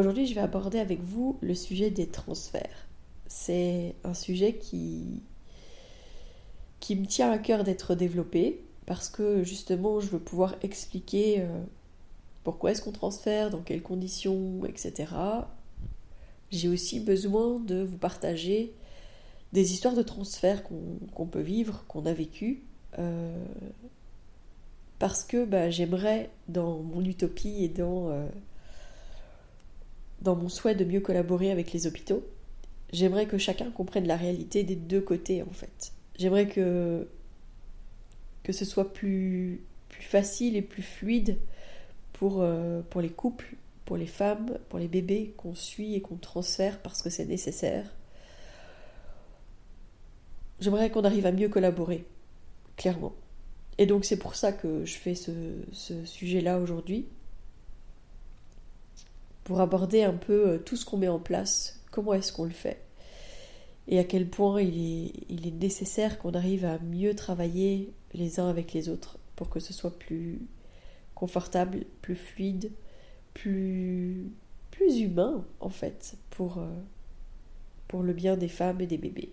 Aujourd'hui, je vais aborder avec vous le sujet des transferts. C'est un sujet qui, qui me tient à cœur d'être développé parce que justement, je veux pouvoir expliquer euh, pourquoi est-ce qu'on transfère, dans quelles conditions, etc. J'ai aussi besoin de vous partager des histoires de transfert qu'on peut vivre, qu'on a vécu, euh, parce que bah, j'aimerais, dans mon utopie et dans, euh, dans mon souhait de mieux collaborer avec les hôpitaux, j'aimerais que chacun comprenne la réalité des deux côtés en fait. J'aimerais que, que ce soit plus, plus facile et plus fluide pour, euh, pour les couples, pour les femmes, pour les bébés qu'on suit et qu'on transfère parce que c'est nécessaire. J'aimerais qu'on arrive à mieux collaborer, clairement. Et donc c'est pour ça que je fais ce, sujet-là aujourd'hui, pour aborder un peu euh, tout ce qu'on met en place, comment est-ce qu'on le fait, et à quel point il est, nécessaire qu'on arrive à mieux travailler les uns avec les autres, pour que ce soit plus confortable, plus fluide, plus, humain en fait, euh, pour le bien des femmes et des bébés.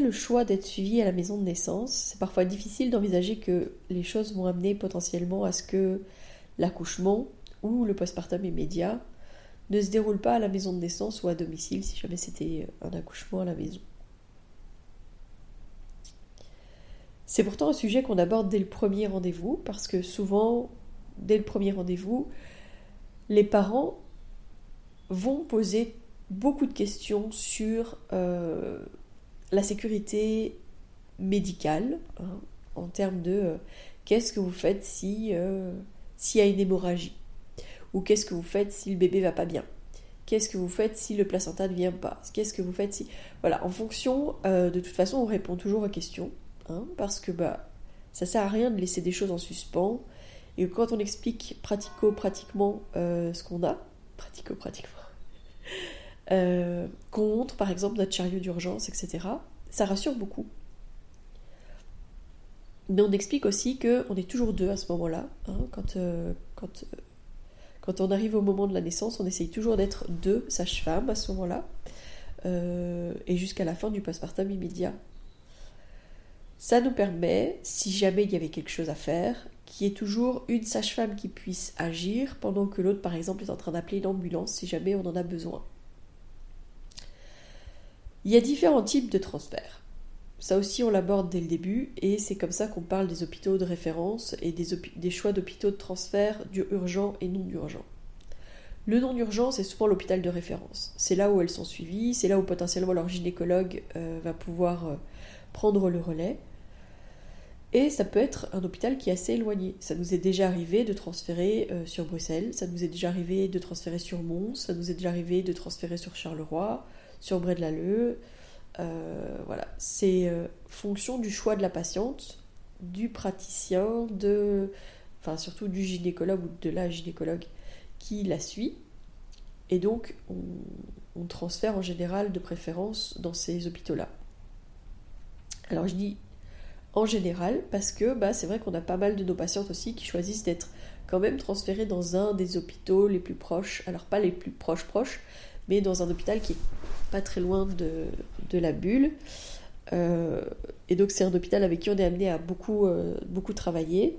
Le choix d'être suivi à la maison de naissance, c'est parfois difficile d'envisager que les choses vont amener potentiellement à ce que l'accouchement ou le postpartum immédiat ne se déroule pas à la maison de naissance ou à domicile si jamais c'était un accouchement à la maison. C'est pourtant un sujet qu'on aborde dès le premier rendez-vous parce que souvent, dès le premier rendez-vous, les parents vont poser beaucoup de questions sur euh, la sécurité médicale, hein, en termes de euh, qu'est-ce que vous faites si euh, s'il y a une hémorragie? Ou qu'est-ce que vous faites si le bébé va pas bien? Qu'est-ce que vous faites si le placenta ne vient pas? Qu'est-ce que vous faites si... Voilà, en fonction, euh, de toute façon, on répond toujours aux questions, hein, parce que bah, ça sert à rien de laisser des choses en suspens. Et quand on explique pratico-pratiquement ce qu'on a, pratico-pratiquement, euh, contre, par exemple, notre chariot d'urgence, etc. Ça rassure beaucoup. Mais on explique aussi qu'on est toujours deux à ce moment-là. Hein, quand, euh, euh, quand on arrive au moment de la naissance, on essaye toujours d'être deux sages-femmes à ce moment-là. et jusqu'à la fin du postpartum immédiat. Ça nous permet, si jamais il y avait quelque chose à faire, qu'il y ait toujours une sage-femme qui puisse agir pendant que l'autre, par exemple, est en train d'appeler une ambulance si jamais on en a besoin. Il y a différents types de transferts. Ça aussi, on l'aborde dès le début, et c'est comme ça qu'on parle des hôpitaux de référence et des, choix d'hôpitaux de transfert urgent et non urgent. Le non urgent, c'est souvent l'hôpital de référence. C'est là où elles sont suivies, c'est là où potentiellement leur gynécologue euh, va pouvoir euh, prendre le relais. Et ça peut être un hôpital qui est assez éloigné. Ça nous est déjà arrivé de transférer euh, sur Bruxelles, ça nous est déjà arrivé de transférer sur Mons, ça nous est déjà arrivé de transférer sur Charleroi, sur Bray de Lalleux. Euh, voilà, c'est euh, fonction du choix de la patiente, du praticien, de, enfin surtout du gynécologue ou de la gynécologue qui la suit. Et donc, on, transfère en général de préférence dans ces hôpitaux-là. Alors, je dis en général parce que bah, c'est vrai qu'on a pas mal de nos patientes aussi qui choisissent d'être quand même transférées dans un des hôpitaux les plus proches. Alors, pas les plus proches proches, mais dans un hôpital qui est pas très loin de, de la bulle. Euh, et donc c'est un hôpital avec qui on est amené à beaucoup, euh, beaucoup travailler.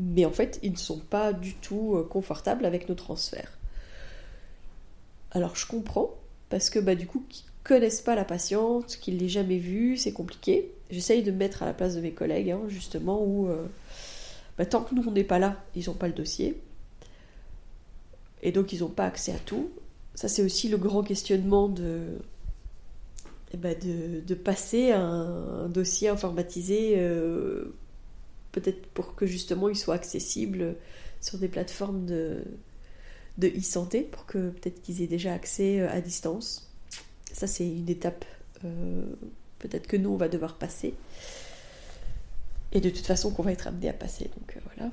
Mais en fait, ils ne sont pas du tout euh, confortables avec nos transferts. Alors je comprends, parce que bah, du coup, qu'ils connaissent pas la patiente, qu'ils l'aient jamais vue, c'est compliqué. J'essaye de me mettre à la place de mes collègues, hein, justement, où bah, tant que nous on n'est pas là, ils n'ont pas le dossier. Et donc ils n'ont pas accès à tout. Ça c'est aussi le grand questionnement de, eh ben passer un, dossier informatisé, euh, peut-être pour que justement il soit accessible sur des plateformes de, de e-santé, pour que peut-être qu'ils aient déjà accès euh, à distance. Ça, c'est une étape euh, peut-être que nous, on va devoir passer. Et de toute façon, qu'on va être amené à passer. Donc voilà.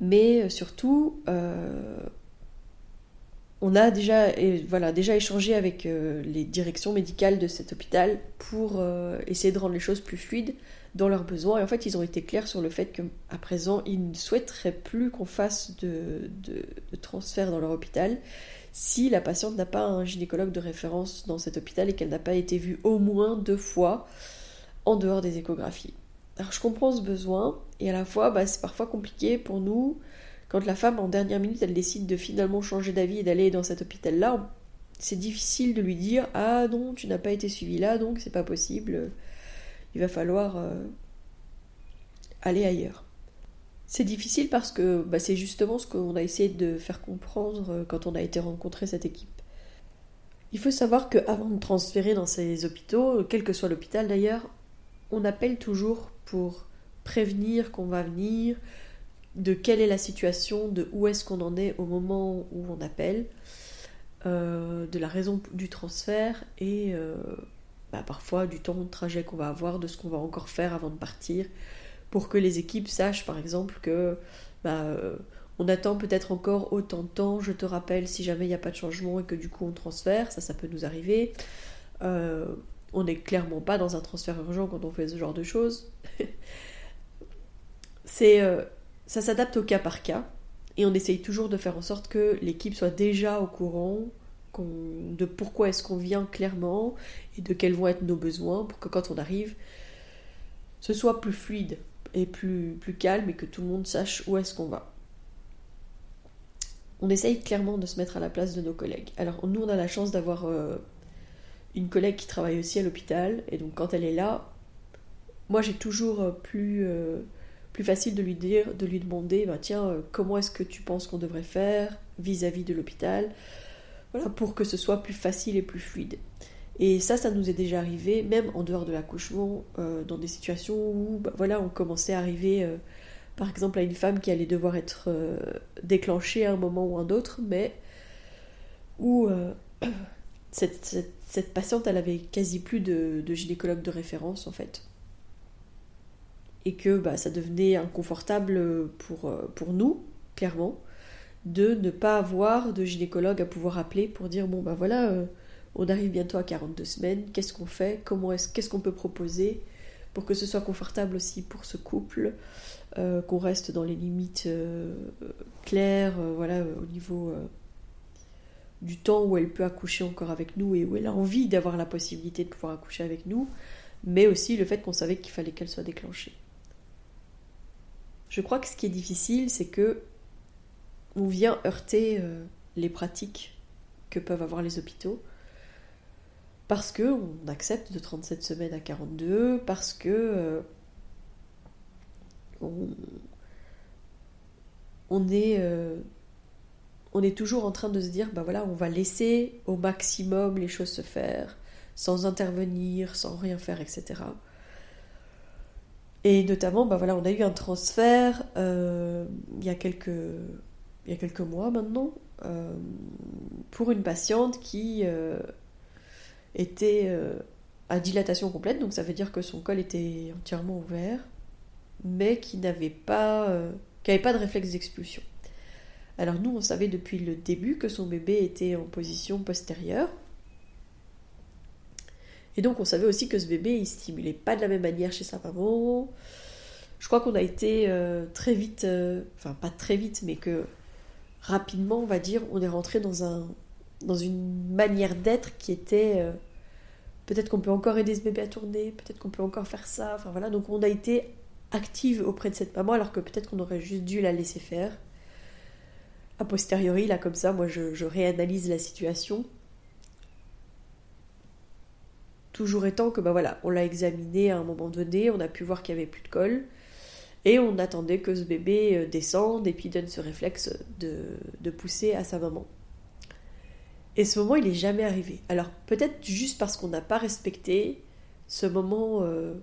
Mais surtout, on a déjà, voilà, déjà échangé avec euh, les directions médicales de cet hôpital pour euh, essayer de rendre les choses plus fluides dans leurs besoins. Et en fait, ils ont été clairs sur le fait qu'à présent, ils ne souhaiteraient plus qu'on fasse de, de, transfert dans leur hôpital si la patiente n'a pas un gynécologue de référence dans cet hôpital et qu'elle n'a pas été vue au moins deux fois en dehors des échographies. Alors je comprends ce besoin et à la fois bah, c'est parfois compliqué pour nous quand la femme, en dernière minute, elle décide de finalement changer d'avis et d'aller dans cet hôpital-là, c'est difficile de lui dire Ah non, tu n'as pas été suivi là, donc c'est pas possible, il va falloir euh, aller ailleurs. C'est difficile parce que bah, c'est justement ce qu'on a essayé de faire comprendre euh, quand on a été rencontrer cette équipe. Il faut savoir qu'avant de transférer dans ces hôpitaux, quel que soit l'hôpital d'ailleurs, on appelle toujours pour prévenir qu'on va venir, de quelle est la situation, de où est-ce qu'on en est au moment où on appelle, euh, de la raison du transfert et euh, bah, parfois du temps de trajet qu'on va avoir, de ce qu'on va encore faire avant de partir, pour que les équipes sachent par exemple que bah, euh, on attend peut-être encore autant de temps, je te rappelle si jamais il n'y a pas de changement et que du coup on transfère, ça ça peut nous arriver. on n'est clairement pas dans un transfert urgent quand on fait ce genre de choses. C'est ça s'adapte au cas par cas et on essaye toujours de faire en sorte que l'équipe soit déjà au courant de pourquoi est-ce qu'on vient clairement et de quels vont être nos besoins pour que quand on arrive, ce soit plus fluide et plus, plus calme et que tout le monde sache où est-ce qu'on va. On essaye clairement de se mettre à la place de nos collègues. Alors nous, on a la chance d'avoir euh, une collègue qui travaille aussi à l'hôpital et donc quand elle est là, moi j'ai toujours euh, plus... Euh, plus facile de lui dire, de lui demander, bah, tiens, euh, comment est-ce que tu penses qu'on devrait faire vis-à-vis de l'hôpital, voilà, pour que ce soit plus facile et plus fluide. Et ça, ça nous est déjà arrivé, même en dehors de l'accouchement, euh, dans des situations où, bah, voilà, on commençait à arriver, euh, par exemple, à une femme qui allait devoir être déclenchée à un moment ou un autre, mais où cette, patiente, elle avait quasi plus de, de gynécologue de référence, en fait et que bah, ça devenait inconfortable pour, euh, pour nous, clairement, de ne pas avoir de gynécologue à pouvoir appeler pour dire bon bah voilà, euh, on arrive bientôt à 42 semaines, qu'est-ce qu'on fait, comment est-ce qu'est-ce qu'on peut proposer pour que ce soit confortable aussi pour ce couple, euh, qu'on reste dans les limites claires, voilà, au niveau du temps où elle peut accoucher encore avec nous et où elle a envie d'avoir la possibilité de pouvoir accoucher avec nous, mais aussi le fait qu'on savait qu'il fallait qu'elle soit déclenchée. Je crois que ce qui est difficile, c'est que on vient heurter euh, les pratiques que peuvent avoir les hôpitaux parce que on accepte de 37 semaines à 42, parce que euh, est euh, on est toujours en train de se dire bah voilà on va laisser au maximum les choses se faire sans intervenir, sans rien faire, etc. Et notamment, bah voilà, on a eu un transfert euh, il, y a quelques, il y a quelques mois maintenant euh, pour une patiente qui euh, était à dilatation complète, donc ça veut dire que son col était entièrement ouvert, mais qui n'avait pas, qui n'avait pas de réflexe d'expulsion. Alors nous, on savait depuis le début que son bébé était en position postérieure, et donc on savait aussi que ce bébé, il stimulait pas de la même manière chez sa maman. Je crois qu'on a été euh, très vite, euh, enfin pas très vite, mais que rapidement, on va dire, on est rentré dans un, dans une manière d'être qui était euh, peut-être qu'on peut encore aider ce bébé à tourner, peut-être qu'on peut encore faire ça. Enfin voilà, donc on a été active auprès de cette maman alors que peut-être qu'on aurait juste dû la laisser faire. A posteriori, là comme ça, moi je, réanalyse la situation. Toujours étant que bah voilà, on l'a examiné à un moment donné, on a pu voir qu'il n'y avait plus de colle. Et on attendait que ce bébé euh, descende et puis donne ce réflexe de, pousser à sa maman. Et ce moment, il n'est jamais arrivé. Alors peut-être juste parce qu'on n'a pas respecté ce moment euh,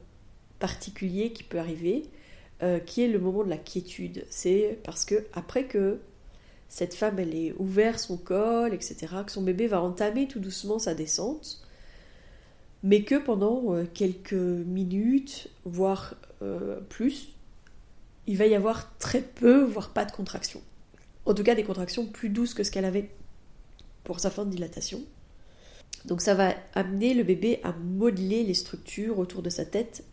particulier qui peut arriver, euh, qui est le moment de la quiétude. C'est parce que après que cette femme, elle ait ouvert son col, etc., que son bébé va entamer tout doucement sa descente, mais que pendant quelques minutes, voire plus, il va y avoir très peu, voire pas de contractions. En tout cas, des contractions plus douces que ce qu'elle avait pour sa fin de dilatation. Donc ça va amener le bébé à modeler les structures autour de sa tête,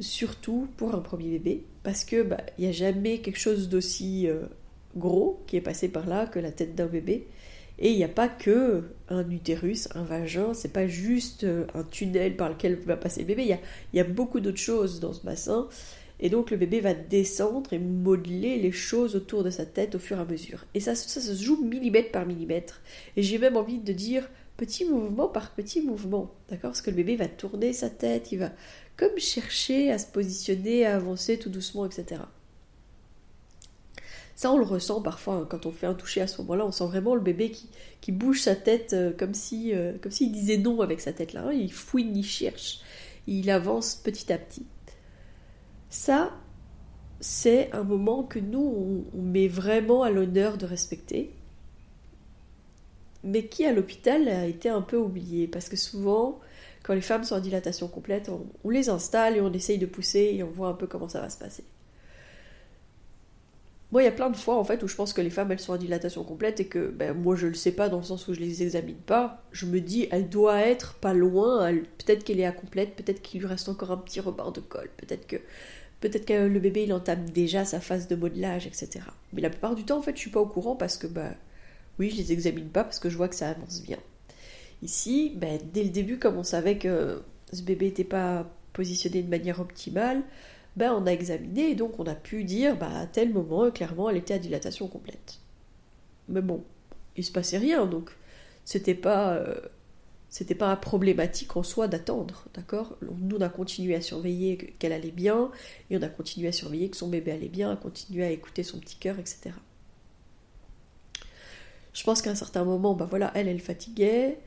surtout pour un premier bébé, parce que bah, il n'y a jamais quelque chose d'aussi euh, gros qui est passé par là que la tête d'un bébé. Et il n'y a pas que un utérus, un vagin, c'est pas juste euh, un tunnel par lequel va passer le bébé, il y a, beaucoup d'autres choses dans ce bassin. Et donc le bébé va descendre et modeler les choses autour de sa tête au fur et à mesure. Et ça, ça, se joue millimètre par millimètre. Et j'ai même envie de dire petit mouvement par petit mouvement. D'accord? Parce que le bébé va tourner sa tête, il va comme chercher à se positionner, à avancer tout doucement, etc. Ça, on le ressent parfois hein, quand on fait un toucher à ce moment-là. On sent vraiment le bébé qui, bouge sa tête euh, comme si euh, comme s'il disait non avec sa tête là. Hein. Il fouine, il cherche, il avance petit à petit. Ça, c'est un moment que nous, on, met vraiment à l'honneur de respecter, mais qui à l'hôpital a été un peu oublié, parce que souvent, quand les femmes sont en dilatation complète, on, les installe et on essaye de pousser et on voit un peu comment ça va se passer. Moi, il y a plein de fois en fait où je pense que les femmes elles sont en dilatation complète et que ben, moi je le sais pas dans le sens où je les examine pas. Je me dis elle doit être pas loin, peut-être qu'elle est à complète, peut-être qu'il lui reste encore un petit rebord de colle, peut-être que Peut-être que le bébé il entame déjà sa phase de modelage, etc. Mais la plupart du temps, en fait, je suis pas au courant parce que, bah, oui, je les examine pas parce que je vois que ça avance bien. Ici, ben, dès le début, comme on savait que ce bébé n'était pas positionné de manière optimale, ben, on a examiné et donc on a pu dire, bah, à tel moment, clairement, elle était à dilatation complète. Mais bon, il se passait rien, donc c'était pas. Euh, c'était pas problématique en soi d'attendre, d'accord? Nous, on a continué à surveiller qu'elle allait bien, et on a continué à surveiller que son bébé allait bien, à continuer à écouter son petit cœur, etc. Je pense qu'à un certain moment, bah voilà, elle, elle fatiguait.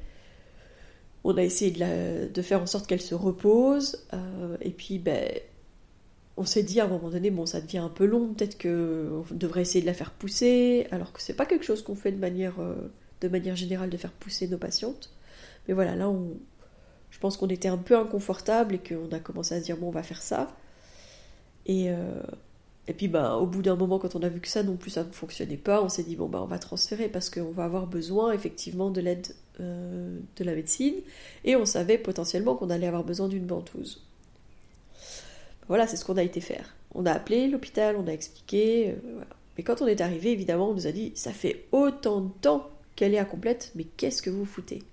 On a essayé de, faire en sorte qu'elle se repose, euh, et puis, ben, on s'est dit à un moment donné, bon, ça devient un peu long, peut-être qu'on devrait essayer de la faire pousser, alors que c'est pas quelque chose qu'on fait de manière, euh, de manière générale de faire pousser nos patientes. Mais voilà, là, on, je pense qu'on était un peu inconfortable et qu'on a commencé à se dire, bon, on va faire ça. Et, euh, et puis, bah, au bout d'un moment, quand on a vu que ça non plus, ça ne fonctionnait pas, on s'est dit, bon, bah, on va transférer parce qu'on va avoir besoin, effectivement, de l'aide euh, de la médecine. Et on savait potentiellement qu'on allait avoir besoin d'une ventouse. Voilà, c'est ce qu'on a été faire. On a appelé l'hôpital, on a expliqué. Euh. Mais quand on est arrivé, évidemment, on nous a dit, ça fait autant de temps qu'elle est à complète, mais qu'est-ce que vous foutez?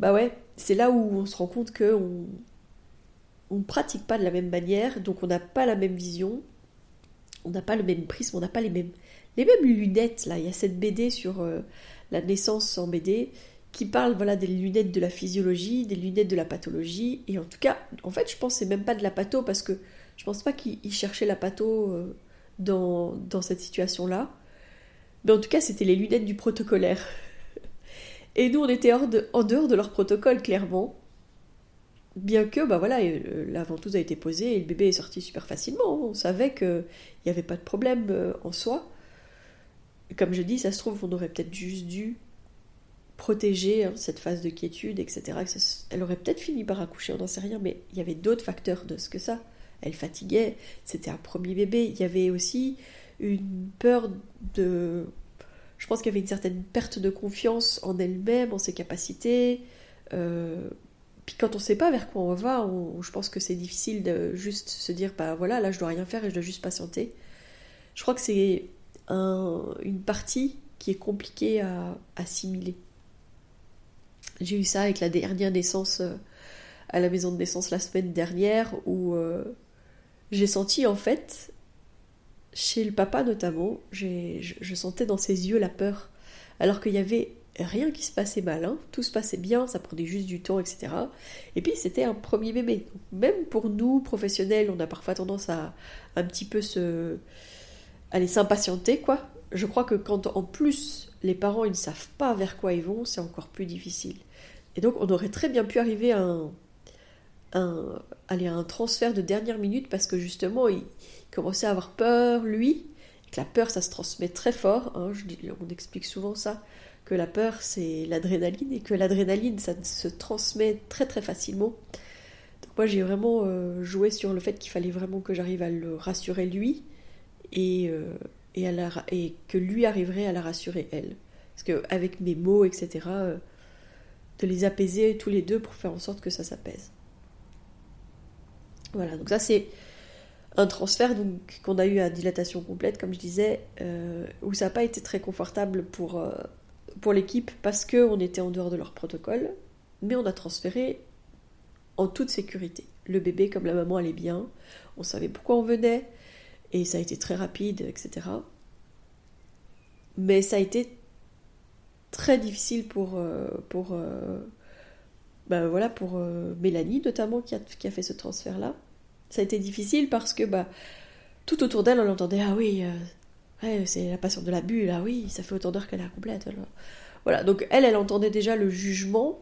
Bah ouais, c'est là où on se rend compte que on, pratique pas de la même manière, donc on n'a pas la même vision, on n'a pas le même prisme, on n'a pas les mêmes, les mêmes lunettes. Là, il y a cette BD sur euh, la naissance en BD qui parle voilà des lunettes de la physiologie, des lunettes de la pathologie, et en tout cas, en fait, je pense c'est même pas de la patho parce que je pense pas qu'il cherchait la patho euh, dans, dans cette situation-là. Mais en tout cas, c'était les lunettes du protocolaire. Et nous, on était en dehors de leur protocole, clairement. Bien que, bah voilà, euh, la ventouse a été posée et le bébé est sorti super facilement. On savait qu'il n'y avait pas de problème euh, en soi. Comme je dis, ça se trouve, on aurait peut-être juste dû protéger hein, cette phase de quiétude, etc. Elle aurait peut-être fini par accoucher, on n'en sait rien, mais il y avait d'autres facteurs de ce que ça. Elle fatiguait, c'était un premier bébé. Il y avait aussi une peur de je pense qu'il y avait une certaine perte de confiance en elle-même, en ses capacités. Euh, puis quand on ne sait pas vers quoi on va, je pense que c'est difficile de juste se dire, bah voilà, là je dois rien faire et je dois juste patienter. Je crois que c'est une partie qui est compliqué à assimiler. J'ai eu ça avec la dernière naissance euh, à la maison de naissance la semaine dernière où euh, j'ai senti en fait, chez le papa notamment, je, sentais dans ses yeux la peur. Alors qu'il y avait rien qui se passait mal, hein. tout se passait bien, ça prenait juste du temps, etc. Et puis c'était un premier bébé. même pour nous, professionnels, on a parfois tendance à un petit peu se... aller s'impatienter, quoi. Je crois que quand en plus les parents ils ne savent pas vers quoi ils vont, c'est encore plus difficile. Et donc on aurait très bien pu arriver à un, un, aller à un transfert de dernière minute parce que justement il, commençait à avoir peur, lui, et que la peur ça se transmet très fort, hein, on explique souvent ça, que la peur c'est l'adrénaline et que l'adrénaline ça se transmet très très facilement. Donc moi j'ai vraiment euh, joué sur le fait qu'il fallait vraiment que j'arrive à le rassurer lui et, euh, et, que lui arriverait à la rassurer elle. Parce qu'avec mes mots, etc., euh, de les apaiser tous les deux pour faire en sorte que ça s'apaise. Voilà, donc ça c'est un transfert donc qu'on a eu à dilatation complète, comme je disais, où ça n'a pas été très confortable pour, pour l'équipe parce qu'on était en dehors de leur protocole, mais on a transféré en toute sécurité. Le bébé, comme la maman allait bien, on savait pourquoi on venait, et ça a été très rapide, etc. Mais ça a été très difficile pour, euh, pour, bah voilà, pour euh, Mélanie notamment qui a, qui a fait ce transfert-là. Ça a été difficile parce que bah, tout autour d'elle, on entendait Ah oui, c'est la patiente de la bulle, ah oui, ça fait autant d'heures qu'elle est complète. Voilà, donc elle, elle entendait déjà le jugement,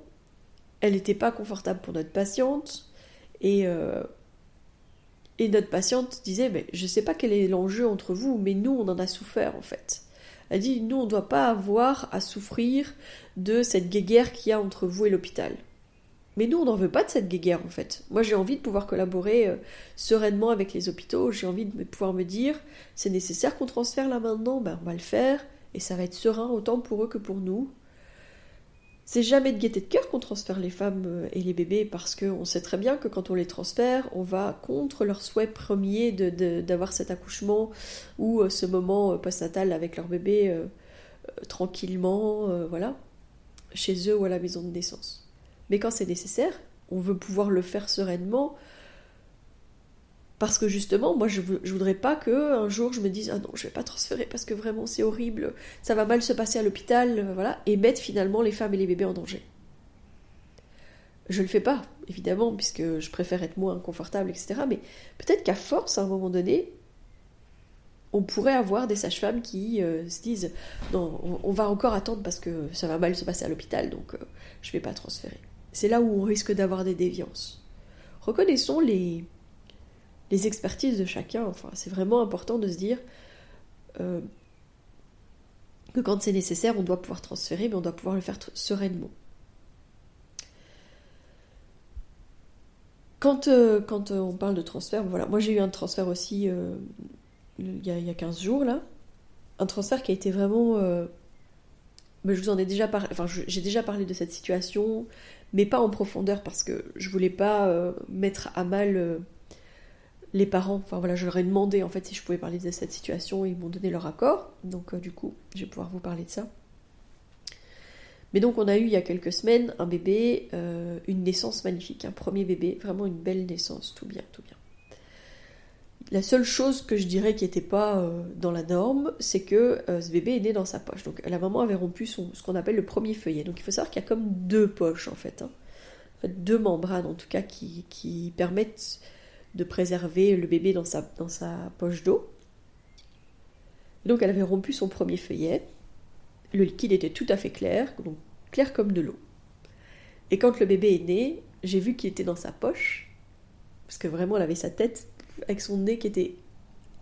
elle n'était pas confortable pour notre patiente, et, et notre patiente disait, mais je ne sais pas quel est l'enjeu entre vous, mais nous, on en a souffert en fait. Elle dit, nous, on ne doit pas avoir à souffrir de cette guéguerre qu'il y a entre vous et l'hôpital. Mais nous, on n'en veut pas de cette guéguerre, en fait. Moi, j'ai envie de pouvoir collaborer euh, sereinement avec les hôpitaux. J'ai envie de pouvoir me dire, c'est nécessaire qu'on transfère là maintenant, ben, on va le faire, et ça va être serein autant pour eux que pour nous. C'est jamais de gaieté de cœur qu'on transfère les femmes euh, et les bébés, parce qu'on sait très bien que quand on les transfère, on va contre leur souhait premier d'avoir cet accouchement ou euh, ce moment postnatal avec leur bébé tranquillement, voilà, chez eux ou à la maison de naissance. Mais quand c'est nécessaire, on veut pouvoir le faire sereinement. Parce que justement, moi, je, je voudrais pas que un jour je me dise ah non, je vais pas transférer parce que vraiment c'est horrible, ça va mal se passer à l'hôpital, euh, voilà, et mettre finalement les femmes et les bébés en danger. Je le fais pas, évidemment, puisque je préfère être moins confortable, etc. Mais peut-être qu'à force, à un moment donné, on pourrait avoir des sages-femmes qui euh, se disent non, on, va encore attendre parce que ça va mal se passer à l'hôpital, donc euh, je vais pas transférer. C'est là où on risque d'avoir des déviances. Reconnaissons les, les expertises de chacun. Enfin, c'est vraiment important de se dire euh, que quand c'est nécessaire, on doit pouvoir transférer, mais on doit pouvoir le faire sereinement. Quand, euh, quand euh, on parle de transfert, voilà, moi j'ai eu un transfert aussi il, y a, il, y a, 15 jours là. Un transfert qui a été vraiment. mais je vous en ai déjà parlé. Enfin, j'ai déjà parlé de cette situation mais pas en profondeur parce que je voulais pas mettre à mal les parents. Enfin voilà, je leur ai demandé en fait si je pouvais parler de cette situation et ils m'ont donné leur accord. Donc euh, du coup, je vais pouvoir vous parler de ça. Mais donc on a eu il y a quelques semaines un bébé, une naissance magnifique, un premier bébé, vraiment une belle naissance, tout bien, tout bien. La seule chose que je dirais qui n'était pas euh, dans la norme, c'est que euh, ce bébé est né dans sa poche. Donc la maman avait rompu ce qu'on appelle le premier feuillet. Donc il faut savoir qu'il y a comme deux poches en fait. Hein. deux membranes en tout cas qui, permettent de préserver le bébé dans sa, poche d'eau. Donc elle avait rompu son premier feuillet. Le liquide était tout à fait clair, clair comme de l'eau. Et quand le bébé est né, j'ai vu qu'il était dans sa poche, parce que vraiment elle avait sa tête avec son nez qui était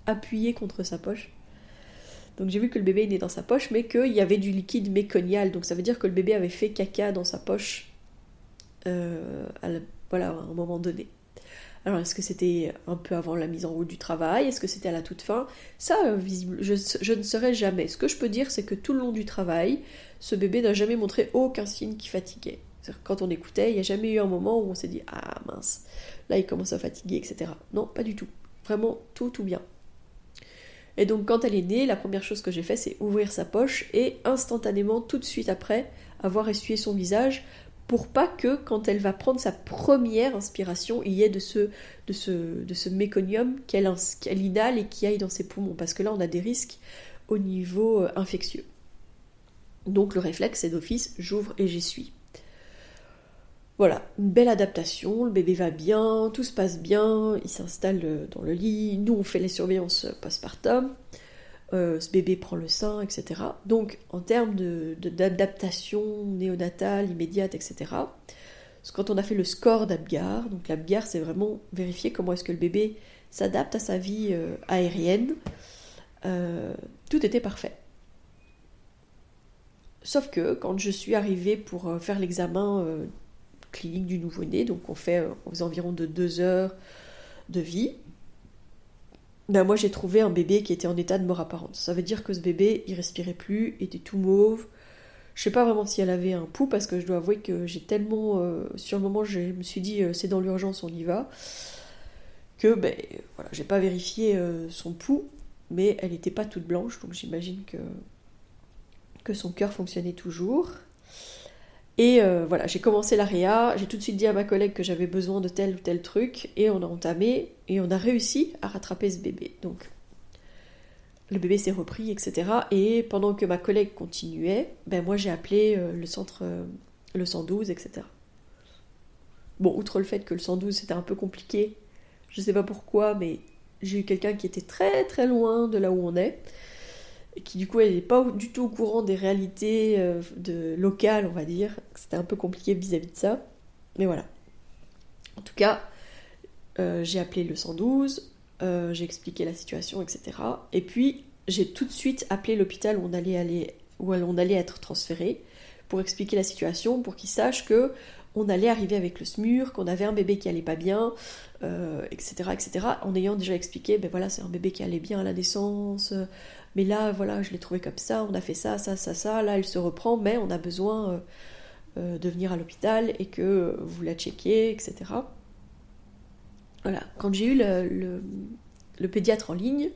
appuyé contre sa poche. Donc j'ai vu que le bébé est né dans sa poche, mais qu'il y avait du liquide méconial. Donc ça veut dire que le bébé avait fait caca dans sa poche euh, voilà, à un moment donné. Alors est-ce que c'était un peu avant la mise en route du travail? Est-ce que c'était à la toute fin? Ça, euh, visible, je, ne saurais jamais. Ce que je peux dire, c'est que tout le long du travail, ce bébé n'a jamais montré aucun signe qui fatiguait. Quand on écoutait, il n'y a jamais eu un moment où on s'est dit Ah mince, là il commence à fatiguer, etc. Non, pas du tout. Vraiment tout, tout bien. Et donc quand elle est née, la première chose que j'ai fait, c'est ouvrir sa poche et instantanément, tout de suite après, avoir essuyé son visage pour pas que quand elle va prendre sa première inspiration, il y ait de ce, méconium qu'elle inhale et qui aille dans ses poumons, parce que là on a des risques au niveau euh, infectieux. Donc le réflexe c'est d'office, j'ouvre et j'essuie. Voilà, une belle adaptation, le bébé va bien, tout se passe bien, il s'installe euh, dans le lit, nous on fait les surveillances postpartum. Euh, ce bébé prend le sein, etc. Donc en termes d'adaptation néonatale, immédiate, etc. Quand on a fait le score d'Abgar, donc l'Abgar c'est vraiment vérifier comment est-ce que le bébé s'adapte à sa vie euh, aérienne, euh, tout était parfait. Sauf que quand je suis arrivée pour faire l'examen clinique du nouveau-né, donc on fait, environ de deux heures de vie, ben moi j'ai trouvé un bébé qui était en état de mort apparente. Ça veut dire que ce bébé, il respirait plus, était tout mauve. Je sais pas vraiment si elle avait un pouls parce que je dois avouer que j'ai tellement, euh, sur le moment, je me suis dit euh, c'est dans l'urgence, on y va, que ben voilà, j'ai pas vérifié euh, son pouls, mais elle n'était pas toute blanche, donc j'imagine que que son cœur fonctionnait toujours. Et euh, voilà, j'ai commencé l'AREA, j'ai tout de suite dit à ma collègue que j'avais besoin de tel ou tel truc, et on a entamé, et on a réussi à rattraper ce bébé. Donc, le bébé s'est repris, etc. Et pendant que ma collègue continuait, ben moi j'ai appelé euh, le centre, euh, le 112, etc. Bon, outre le fait que le 112 c'était un peu compliqué, je sais pas pourquoi, mais j'ai eu quelqu'un qui était très très loin de là où on est qui du coup elle n'est pas du tout au courant des réalités euh, locales, on va dire. C'était un peu compliqué vis-à-vis de ça. Mais voilà. En tout cas, euh, j'ai appelé le 112, euh, j'ai expliqué la situation, etc. Et puis j'ai tout de suite appelé l'hôpital où on allait aller, où on allait être transféré, pour expliquer la situation, pour qu'ils sachent que on allait arriver avec le SMUR, qu'on avait un bébé qui allait pas bien, etc., etc. En ayant déjà expliqué, ben voilà, c'est un bébé qui allait bien à la naissance, mais là, voilà, je l'ai trouvé comme ça, on a fait ça, ça, ça, ça, là, elle se reprend, mais on a besoin euh, euh, de venir à l'hôpital et que vous la checkiez, etc. Voilà, quand j'ai eu le, pédiatre en ligne,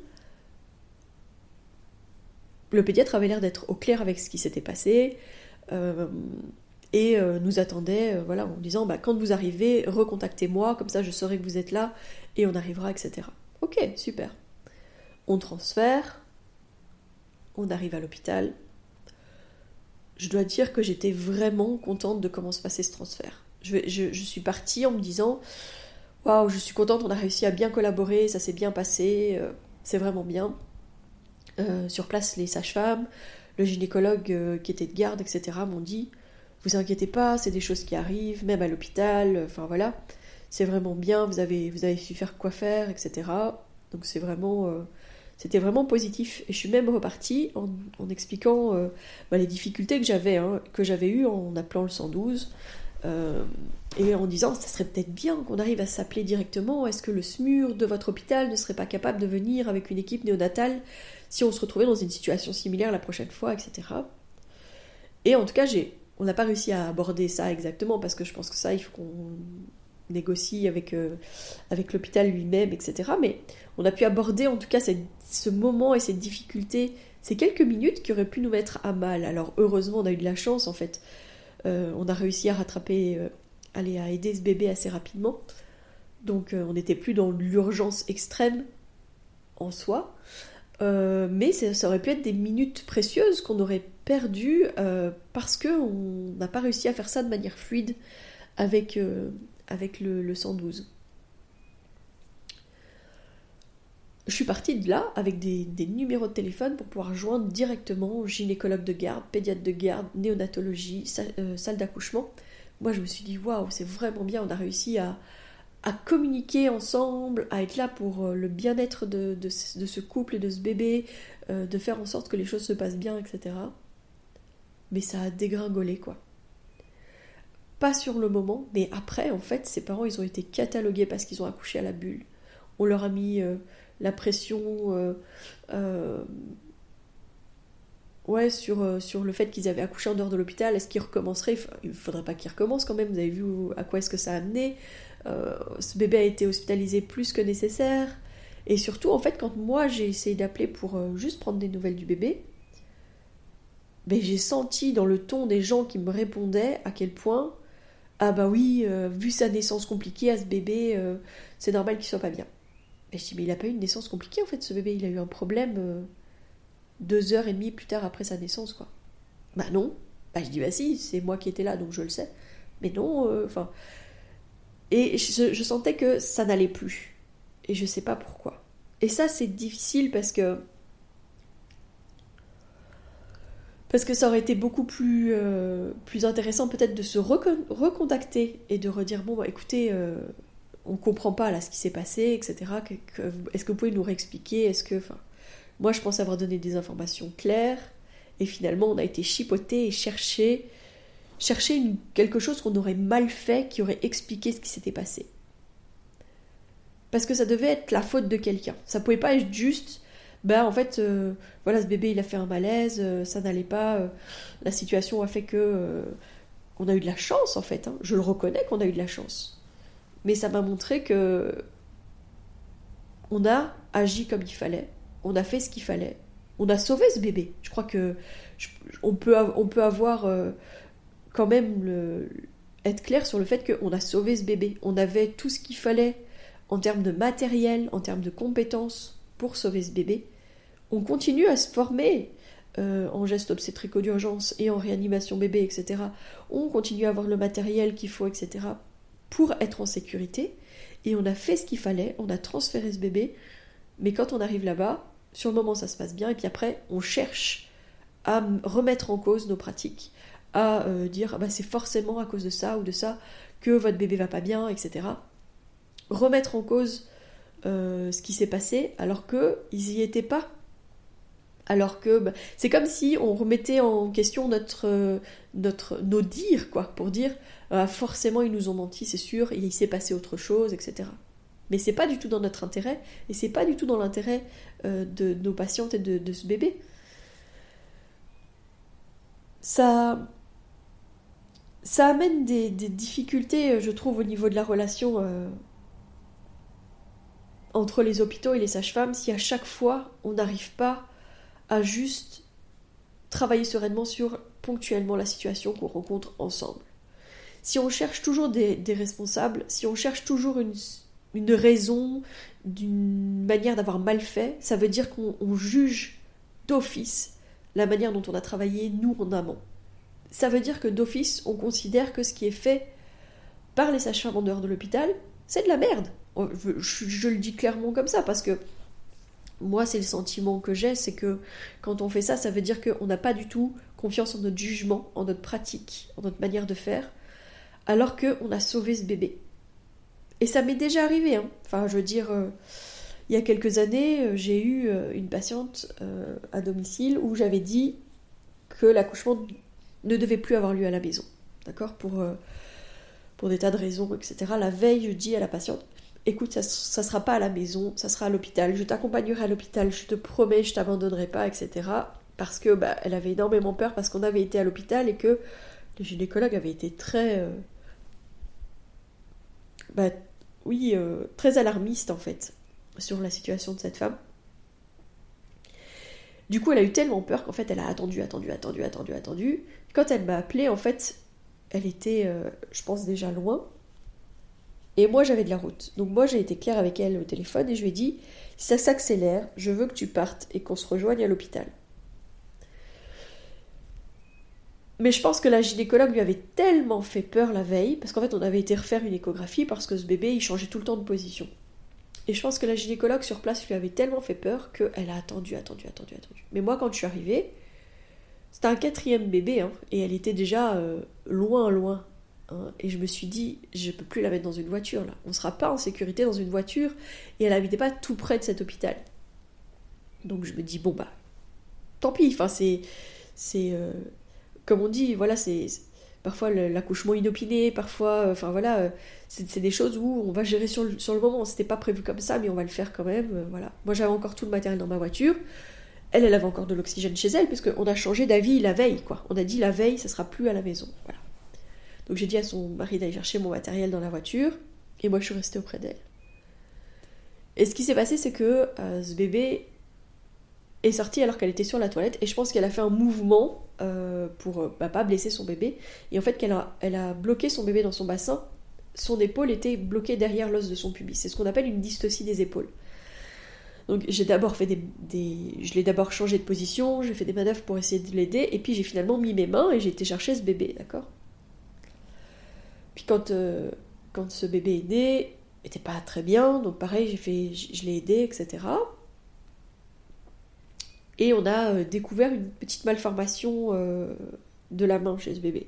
le pédiatre avait l'air d'être au clair avec ce qui s'était passé euh, et nous attendait voilà, en disant bah, quand vous arrivez, recontactez-moi, comme ça je saurai que vous êtes là et on arrivera, etc. Ok, super. On transfère, on arrive à l'hôpital. Je dois dire que j'étais vraiment contente de comment se passait ce transfert. Je, suis partie en me disant Waouh, je suis contente, on a réussi à bien collaborer, ça s'est bien passé, euh, c'est vraiment bien. Euh, sur place, les sages-femmes, le gynécologue euh, qui était de garde, etc., m'ont dit Vous inquiétez pas, c'est des choses qui arrivent, même à l'hôpital, enfin voilà, c'est vraiment bien, vous avez, vous avez su faire quoi faire, etc. Donc c'est vraiment c'était vraiment positif. Et je suis même repartie en, expliquant euh, bah, les difficultés que j'avais, hein, que j'avais eues en appelant le 112. Euh, et en disant, ça serait peut-être bien qu'on arrive à s'appeler directement. Est-ce que le SMUR de votre hôpital ne serait pas capable de venir avec une équipe néonatale si on se retrouvait dans une situation similaire la prochaine fois, etc. Et en tout cas, on n'a pas réussi à aborder ça exactement parce que je pense que ça, il faut qu'on négocie avec, euh, avec l'hôpital lui-même, etc. Mais on a pu aborder en tout cas ce moment et cette difficulté, ces quelques minutes qui auraient pu nous mettre à mal. Alors heureusement, on a eu de la chance en fait. Euh, on a réussi à rattraper, euh, aller à aider ce bébé assez rapidement. Donc on n'était plus dans l'urgence extrême en soi. mais ça, aurait pu être des minutes précieuses qu'on aurait perdues parce qu'on n'a pas réussi à faire ça de manière fluide avec, avec le, 112. Je suis partie de là avec des, numéros de téléphone pour pouvoir joindre directement gynécologue de garde, pédiatre de garde, néonatologie, euh, salle, d'accouchement. Moi, je me suis dit, waouh, c'est vraiment bien, on a réussi à, communiquer ensemble, à être là pour euh, le bien-être de, ce couple et de ce bébé, euh, de faire en sorte que les choses se passent bien, etc. Mais ça a dégringolé, quoi pas sur le moment, mais après, en fait, ses parents, ils ont été catalogués parce qu'ils ont accouché à la bulle. On leur a mis euh, la pression euh, euh, ouais, sur, sur le fait qu'ils avaient accouché en dehors de l'hôpital. Est-ce qu'ils recommenceraient? Il faudrait pas qu'ils recommencent quand même. Vous avez vu à quoi est-ce que ça a amené? ce bébé a été hospitalisé plus que nécessaire. Et surtout, en fait, quand moi j'ai essayé d'appeler pour juste prendre des nouvelles du bébé, ben, j'ai senti dans le ton des gens qui me répondaient à quel point, ah bah oui, euh, vu sa naissance compliquée à ce bébé, euh, c'est normal qu'il soit pas bien. Et je dis, mais il a pas eu une naissance compliquée en fait, ce bébé, il a eu un problème deux heures et demie plus tard après sa naissance, quoi. Bah non. Bah je dis, bah si, c'est moi qui étais là, donc je le sais. Mais non, enfin. et je, je sentais que ça n'allait plus et je sais pas pourquoi. Et ça, c'est difficile parce que. Parce que ça aurait été beaucoup plus, euh, plus intéressant peut-être de se recontacter et de redire bon, bah, écoutez, euh, on comprend pas là ce qui s'est passé, etc. Est-ce que vous pouvez nous réexpliquer Est-ce que. Enfin, moi, je pense avoir donné des informations claires et finalement, on a été chipoté et cherché, chercher quelque chose qu'on aurait mal fait qui aurait expliqué ce qui s'était passé parce que ça devait être la faute de quelqu'un. Ça pouvait pas être juste, ben en fait, euh, voilà, ce bébé il a fait un malaise, euh, ça n'allait pas, euh, la situation a fait que on a eu de la chance en fait. Hein. Je le reconnais qu'on a eu de la chance, mais ça m'a montré que on a agi comme il fallait, on a fait ce qu'il fallait, on a sauvé ce bébé. Je crois que on peut avoir quand même être clair sur le fait qu'on a sauvé ce bébé. On avait tout ce qu'il fallait en termes de matériel, en termes de compétences pour sauver ce bébé. On continue à se former euh, en gestes obstétricaux d'urgence et en réanimation bébé, etc. On continue à avoir le matériel qu'il faut, etc. pour être en sécurité. Et on a fait ce qu'il fallait, on a transféré ce bébé. Mais quand on arrive là-bas, sur le moment ça se passe bien, et puis après on cherche à remettre en cause nos pratiques, à euh, dire ah bah, c'est forcément à cause de ça ou de ça que votre bébé va pas bien, etc remettre en cause euh, ce qui s'est passé alors qu'ils n'y étaient pas. Alors que bah, c'est comme si on remettait en question notre, euh, nos dires, quoi, pour dire ah, forcément ils nous ont menti, c'est sûr, il s'est passé autre chose, etc. Mais c'est pas du tout dans notre intérêt, et c'est pas du tout dans l'intérêt euh, de, nos patientes et de, ce bébé. Ça, ça amène des, difficultés, je trouve, au niveau de la relation entre les hôpitaux et les sages-femmes si à chaque fois on n'arrive pas à juste travailler sereinement sur ponctuellement la situation qu'on rencontre ensemble. Si on cherche toujours des, responsables, si on cherche toujours une, raison, d'une manière d'avoir mal fait, ça veut dire qu'on juge d'office la manière dont on a travaillé, nous, en amont. Ça veut dire que d'office, on considère que ce qui est fait par les sages-femmes en dehors de l'hôpital, c'est de la merde. Je, le dis clairement comme ça parce que moi, c'est le sentiment que j'ai, c'est que quand on fait ça, ça veut dire qu'on n'a pas du tout confiance en notre jugement, en notre pratique, en notre manière de faire, alors qu'on a sauvé ce bébé. Et ça m'est déjà arrivé. Hein. Enfin, je veux dire, euh, il y a quelques années, euh, j'ai eu euh, une patiente à domicile où j'avais dit que l'accouchement ne devait plus avoir lieu à la maison. D'accord pour, pour des tas de raisons, etc. La veille, je dis à la patiente écoute, ça, ça sera pas à la maison, ça sera à l'hôpital, je t'accompagnerai à l'hôpital, je te promets, je t'abandonnerai pas, etc. Parce que bah, elle avait énormément peur parce qu'on avait été à l'hôpital et que le gynécologue avait été très, euh, bah, oui, euh, très alarmiste en fait sur la situation de cette femme. Du coup, elle a eu tellement peur qu'en fait, elle a attendu, attendu, attendu, attendu, attendu. Quand elle m'a appelé, en fait, elle était, euh, je pense, déjà loin. Et moi, j'avais de la route. Donc moi, j'ai été claire avec elle au téléphone et je lui ai dit, si ça s'accélère, je veux que tu partes et qu'on se rejoigne à l'hôpital. Mais je pense que la gynécologue lui avait tellement fait peur la veille, parce qu'en fait on avait été refaire une échographie parce que ce bébé il changeait tout le temps de position. Et je pense que la gynécologue sur place lui avait tellement fait peur qu'elle a attendu, attendu, attendu, attendu. Mais moi quand je suis arrivée, c'était un quatrième bébé, hein, et elle était déjà euh, loin, loin Hein, et je me suis dit, je peux plus la mettre dans une voiture là. On sera pas en sécurité dans une voiture. Et elle habitait pas tout près de cet hôpital. Donc je me dis, bon bah, tant pis. Enfin, c'est. c'est euh, comme on dit, voilà, c'est. Parfois l'accouchement inopiné, parfois. Euh, enfin voilà, euh, c'est des choses où on va gérer sur le, sur le moment. C'était pas prévu comme ça, mais on va le faire quand même. voilà. Moi j'avais encore tout le matériel dans ma voiture. Elle, elle avait encore de l'oxygène chez elle, puisqu'on a changé d'avis la veille, quoi. On a dit la veille, ça sera plus à la maison. Voilà. Donc j'ai dit à son mari d'aller chercher mon matériel dans la voiture, et moi je suis restée auprès d'elle. Et ce qui s'est passé, c'est que euh, ce bébé est sorti alors qu'elle était sur la toilette, et je pense qu'elle a fait un mouvement euh, pour euh, bah, pas blesser son bébé, et en fait qu'elle a, elle a bloqué son bébé dans son bassin, son épaule était bloquée derrière l'os de son pubis. C'est ce qu'on appelle une dystocie des épaules. Donc j'ai d'abord fait des, je l'ai d'abord changé de position, j'ai fait des manœuvres pour essayer de l'aider, et puis j'ai finalement mis mes mains et j'ai été chercher ce bébé, d'accord? Puis quand, quand ce bébé est né, était pas très bien, donc pareil, j'ai fait, je, l'ai aidé, etc. Et on a euh, découvert une petite malformation euh, de la main chez ce bébé.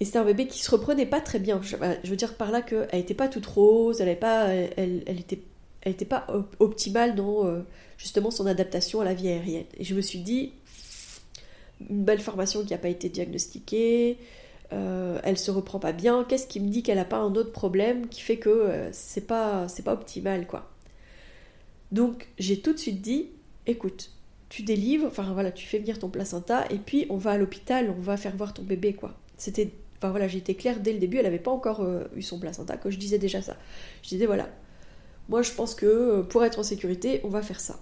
Et c'était un bébé qui se reprenait pas très bien. Je, veux dire par là qu'elle n'était pas toute rose, elle n'était pas, elle, était, elle était pas optimale dans euh, justement son adaptation à la vie aérienne. Et je me suis dit, une malformation qui n'a pas été diagnostiquée, euh, elle se reprend pas bien, qu'est-ce qui me dit qu'elle a pas un autre problème qui fait que euh, c'est pas c'est pas optimal quoi. Donc j'ai tout de suite dit écoute, tu délivres, enfin voilà, tu fais venir ton placenta et puis on va à l'hôpital, on va faire voir ton bébé quoi. C'était enfin voilà, été claire dès le début, elle avait pas encore euh, eu son placenta que je disais déjà ça. Je disais voilà. Moi je pense que pour être en sécurité, on va faire ça.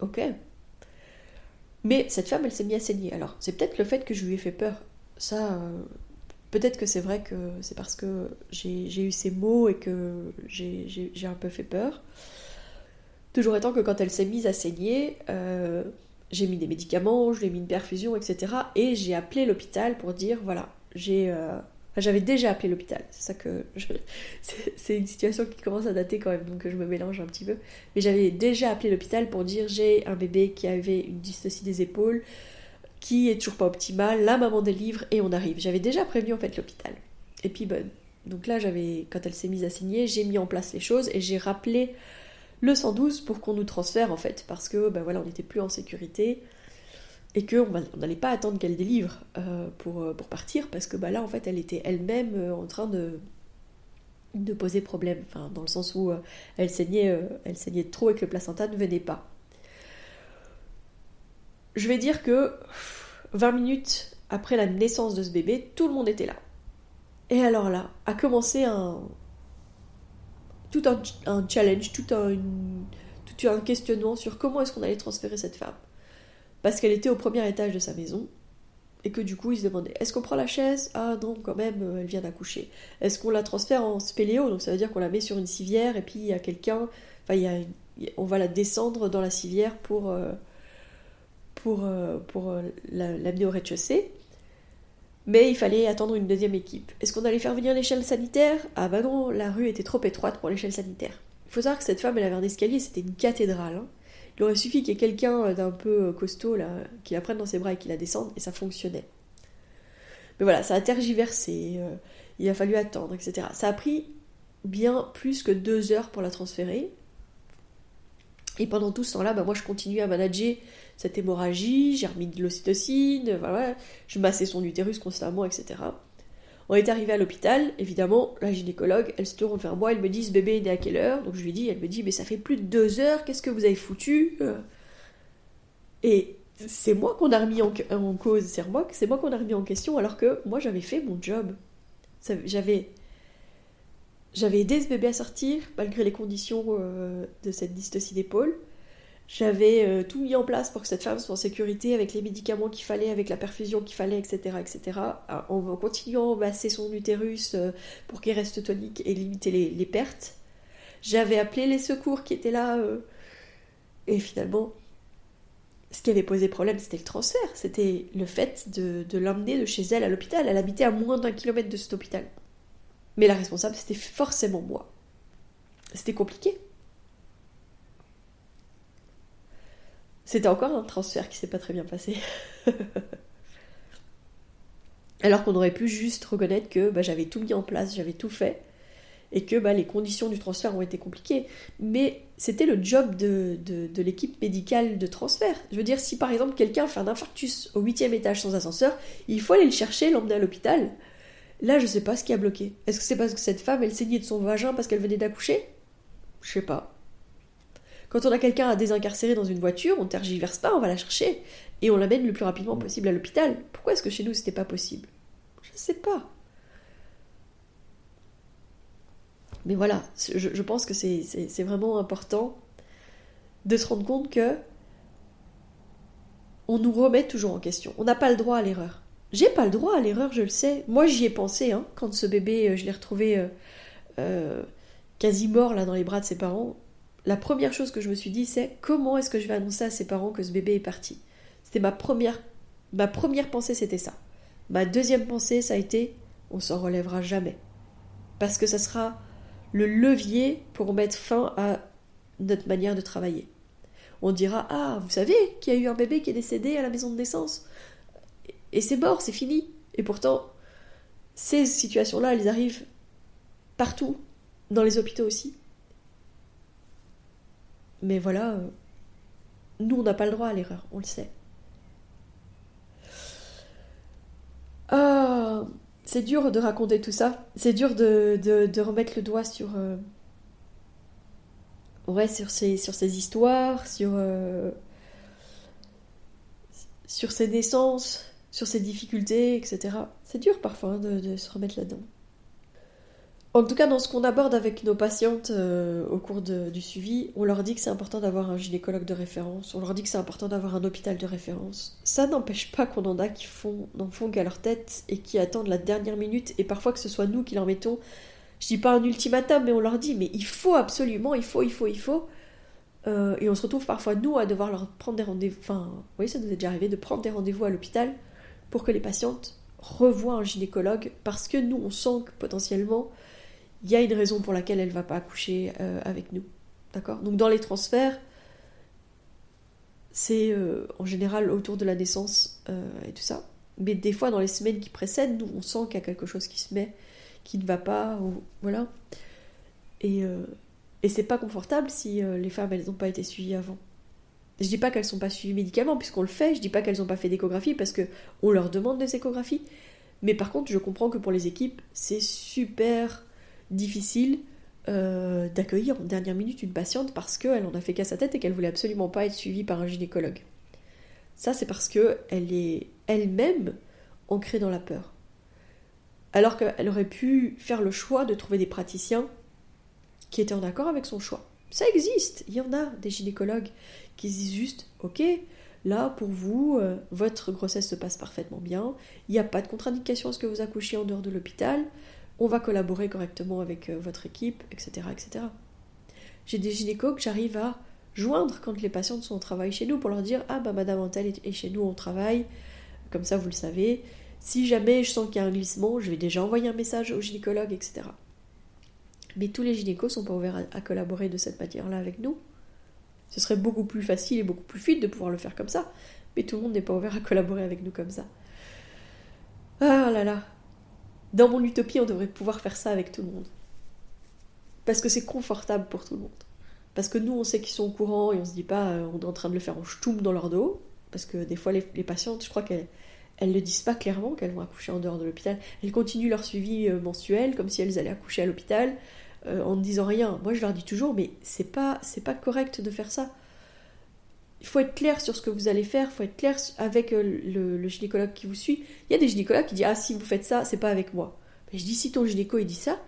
OK, mais cette femme, elle s'est mise à saigner. Alors, c'est peut-être le fait que je lui ai fait peur. Ça, euh, peut-être que c'est vrai que c'est parce que j'ai eu ces mots et que j'ai un peu fait peur. Toujours étant que quand elle s'est mise à saigner, euh, j'ai mis des médicaments, je lui ai mis une perfusion, etc. Et j'ai appelé l'hôpital pour dire voilà, j'ai euh, j'avais déjà appelé l'hôpital. C'est ça que c'est une situation qui commence à dater quand même, donc je me mélange un petit peu. Mais j'avais déjà appelé l'hôpital pour dire j'ai un bébé qui avait une dystocie des épaules, qui est toujours pas optimale. La maman délivre et on arrive. J'avais déjà prévenu en fait l'hôpital. Et puis ben, donc là j'avais quand elle s'est mise à signer, j'ai mis en place les choses et j'ai rappelé le 112 pour qu'on nous transfère en fait parce que ben voilà on n'était plus en sécurité et qu'on n'allait pas attendre qu'elle délivre euh, pour, euh, pour partir, parce que bah, là, en fait, elle était elle-même euh, en train de, poser problème, dans le sens où elle, saignait, elle saignait trop et que le placenta ne venait pas. Je vais dire que 20 minutes après la naissance de ce bébé, tout le monde était là. Et alors là, a commencé tout un, un challenge, tout un, tout un questionnement sur comment est-ce qu'on allait transférer cette femme parce qu'elle était au premier étage de sa maison et que du coup il se demandait est-ce qu'on prend la chaise? Ah non, quand même, euh, elle vient d'accoucher. Est-ce qu'on la transfère en spéléo? Donc ça veut dire qu'on la met sur une civière et puis il y a quelqu'un, enfin on va la descendre dans la civière pour, euh, pour, euh, pour l'amener au rez-de-chaussée. Mais il fallait attendre une deuxième équipe. Est-ce qu'on allait faire venir l'échelle sanitaire? Ah bah non, la rue était trop étroite pour l'échelle sanitaire. Il faut savoir que cette femme, elle avait un escalier, c'était une cathédrale. Hein. Il aurait suffi qu'il y ait quelqu'un euh, d'un peu euh, costaud qui la prenne dans ses bras et qui la descende, et ça fonctionnait. Mais voilà, ça a tergiversé, euh, il a fallu attendre, etc. Ça a pris bien plus que deux heures pour la transférer. Et pendant tout ce temps-là, bah, moi je continuais à manager cette hémorragie, j'ai remis de l'ocytocine, je massais son utérus constamment, etc. On est arrivé à l'hôpital, évidemment, la gynécologue, elle se tourne vers moi, elle me dit ce bébé est né à quelle heure? Donc je lui dis, elle me dit, mais ça fait plus de deux heures, qu'est-ce que vous avez foutu? Euh Et c'est moi qu'on a remis en, cause, c'est moi, qu'on a remis en question, alors que moi j'avais fait mon job. J'avais j'avais aidé ce bébé à sortir, malgré les conditions euh, de cette dystocie d'épaule. J'avais euh, tout mis en place pour que cette femme soit en sécurité avec les médicaments qu'il fallait, avec la perfusion qu'il fallait, etc., etc. En, continuant à masser son utérus euh, pour qu'il reste tonique et limiter les, pertes. J'avais appelé les secours qui étaient là. Euh, et finalement, ce qui avait posé problème, c'était le transfert. C'était le fait de, de l'emmener de chez elle à l'hôpital. Elle habitait à moins d'un kilomètre de cet hôpital. Mais la responsable, c'était forcément moi. C'était compliqué. C'était encore un transfert qui s'est pas très bien passé. Alors qu'on aurait pu juste reconnaître que bah, j'avais tout mis en place, j'avais tout fait, et que bah, les conditions du transfert ont été compliquées. Mais c'était le job de, de, l'équipe médicale de transfert. Je veux dire, si par exemple quelqu'un fait un infarctus au huitième étage sans ascenseur, il faut aller le chercher, l'emmener à l'hôpital. Là, je sais pas ce qui a bloqué. Est-ce que c'est parce que cette femme, elle saignait de son vagin parce qu'elle venait d'accoucher? Je sais pas. Quand on a quelqu'un à désincarcérer dans une voiture, on tergiverse pas, on va la chercher et on l'amène le plus rapidement possible à l'hôpital. Pourquoi est-ce que chez nous c'était pas possible? Je ne sais pas. Mais voilà, je, pense que c'est vraiment important de se rendre compte que on nous remet toujours en question. On n'a pas le droit à l'erreur. J'ai pas le droit à l'erreur, je le sais. Moi, j'y ai pensé, hein, quand ce bébé, euh, je l'ai retrouvé euh, euh, quasi mort là dans les bras de ses parents. La première chose que je me suis dit, c'est comment est-ce que je vais annoncer à ses parents que ce bébé est parti? C'était ma première, ma première pensée, c'était ça. Ma deuxième pensée, ça a été, on s'en relèvera jamais, parce que ça sera le levier pour mettre fin à notre manière de travailler. On dira Ah, vous savez qu'il y a eu un bébé qui est décédé à la maison de naissance et c'est mort, c'est fini. Et pourtant, ces situations-là, elles arrivent partout, dans les hôpitaux aussi. Mais voilà, euh, nous, on n'a pas le droit à l'erreur, on le sait. Ah, c'est dur de raconter tout ça. C'est dur de, remettre le doigt sur. Euh, ouais, sur ces, sur ces histoires, sur. Euh, sur ces naissances, sur ces difficultés, etc. C'est dur parfois hein, de, se remettre là-dedans. En tout cas, dans ce qu'on aborde avec nos patientes euh, au cours du suivi, on leur dit que c'est important d'avoir un gynécologue de référence, on leur dit que c'est important d'avoir un hôpital de référence. Ça n'empêche pas qu'on en a qui font, n'en font qu'à leur tête et qui attendent la dernière minute, et parfois que ce soit nous qui leur mettons, je dis pas un ultimatum, mais on leur dit, mais il faut absolument, il faut, il faut, il faut. Euh, et on se retrouve parfois, nous, à devoir leur prendre des rendez-vous. Enfin, oui, ça nous est déjà arrivé de prendre des rendez-vous à l'hôpital pour que les patientes revoient un gynécologue parce que nous, on sent que potentiellement, il y a une raison pour laquelle elle ne va pas accoucher euh, avec nous. D'accord? Donc dans les transferts, c'est euh, en général autour de la naissance euh, et tout ça. Mais des fois, dans les semaines qui précèdent, nous, on sent qu'il y a quelque chose qui se met, qui ne va pas, voilà. Et, et c'est pas confortable si les femmes, elles n'ont pas été suivies avant. Je dis pas qu'elles sont pas suivies médicalement puisqu'on le fait, je dis pas qu'elles n'ont pas fait d'échographie parce que on leur demande des échographies. Mais par contre, je comprends que pour les équipes, c'est super difficile euh, d'accueillir en dernière minute une patiente parce qu'elle en a fait qu'à sa tête et qu'elle voulait absolument pas être suivie par un gynécologue. Ça, c'est parce que elle est elle-même ancrée dans la peur. Alors qu'elle aurait pu faire le choix de trouver des praticiens qui étaient en accord avec son choix. Ça existe, il y en a des gynécologues qui disent juste Ok, là pour vous, euh, votre grossesse se passe parfaitement bien, il n'y a pas de contre-indication à ce que vous accouchiez en dehors de l'hôpital, on va collaborer correctement avec euh, votre équipe, etc. etc. J'ai des gynécos que j'arrive à joindre quand les patientes sont au travail chez nous pour leur dire Ah bah madame Antel est chez nous, on travaille, comme ça vous le savez. Si jamais je sens qu'il y a un glissement, je vais déjà envoyer un message au gynécologue, etc. Mais tous les gynécos sont pas ouverts à, collaborer de cette manière-là avec nous. Ce serait beaucoup plus facile et beaucoup plus fluide de pouvoir le faire comme ça. Mais tout le monde n'est pas ouvert à collaborer avec nous comme ça. Ah là là. Dans mon utopie, on devrait pouvoir faire ça avec tout le monde. Parce que c'est confortable pour tout le monde. Parce que nous, on sait qu'ils sont au courant et on se dit pas, euh, on est en train de le faire en ch'toum dans leur dos. Parce que des fois, les, patientes, je crois qu'elles elles ne disent pas clairement qu'elles vont accoucher en dehors de l'hôpital. Elles continuent leur suivi euh, mensuel comme si elles allaient accoucher à l'hôpital. Euh, en ne disant rien. Moi, je leur dis toujours, mais c'est pas, pas correct de faire ça. Il faut être clair sur ce que vous allez faire, il faut être clair avec euh, le, gynécologue qui vous suit. Il y a des gynécologues qui disent Ah, si vous faites ça, c'est pas avec moi. Mais je dis Si ton gynéco il dit ça,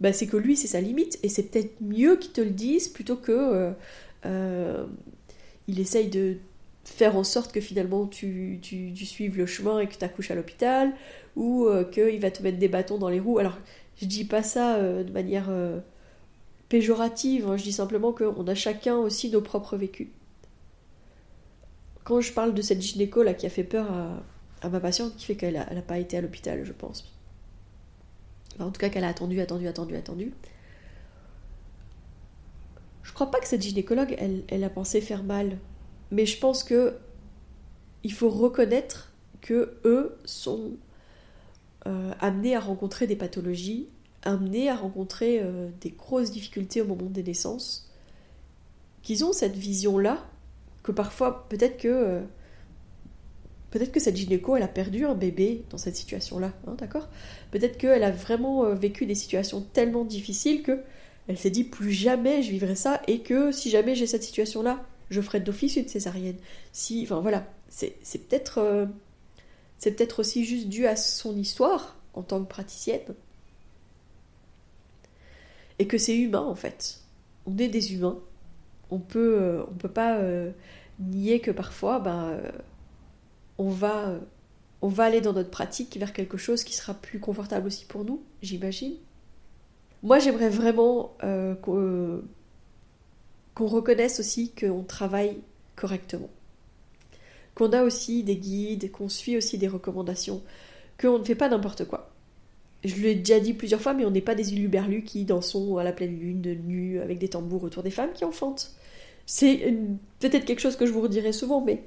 bah, c'est que lui, c'est sa limite, et c'est peut-être mieux qu'il te le dise plutôt que euh, il essaye de faire en sorte que finalement tu, tu, suives le chemin et que tu accouches à l'hôpital, ou qu'il va te mettre des bâtons dans les roues. Alors, je dis pas ça euh, de manière euh, péjorative, hein. je dis simplement qu'on a chacun aussi nos propres vécus. Quand je parle de cette gynéco là qui a fait peur à, ma patiente, qui fait qu'elle n'a pas été à l'hôpital, je pense. en tout cas, qu'elle a attendu, attendu, attendu, attendu. Je crois pas que cette gynécologue, elle, a pensé faire mal. Mais je pense que il faut reconnaître que eux sont euh, amenés à rencontrer des pathologies, amenés à rencontrer euh, des grosses difficultés au moment des naissances, qu'ils ont cette vision-là, que parfois, peut-être que. Euh, peut-être que cette gynéco, elle a perdu un bébé dans cette situation-là, hein, d'accord? Peut-être qu'elle a vraiment vécu des situations tellement difficiles que elle s'est dit plus jamais je vivrai ça et que si jamais j'ai cette situation-là, je ferai d'office une césarienne. Si, voilà, c'est peut-être c'est peut-être aussi juste dû à son histoire en tant que praticienne. et que c'est humain en fait. On est des humains. On peut, euh, peut pas euh, nier que parfois, ben, euh, on va, aller dans notre pratique vers quelque chose qui sera plus confortable aussi pour nous, j'imagine. Moi, j'aimerais vraiment qu'on reconnaisse aussi qu'on travaille correctement, qu'on a aussi des guides, qu'on suit aussi des recommandations, qu'on ne fait pas n'importe quoi je l'ai déjà dit plusieurs fois, mais on n'est pas des uluberlus qui dansons à la pleine lune, nu, avec des tambours autour des femmes qui enfantent. C'est peut-être quelque chose que je vous redirai souvent, mais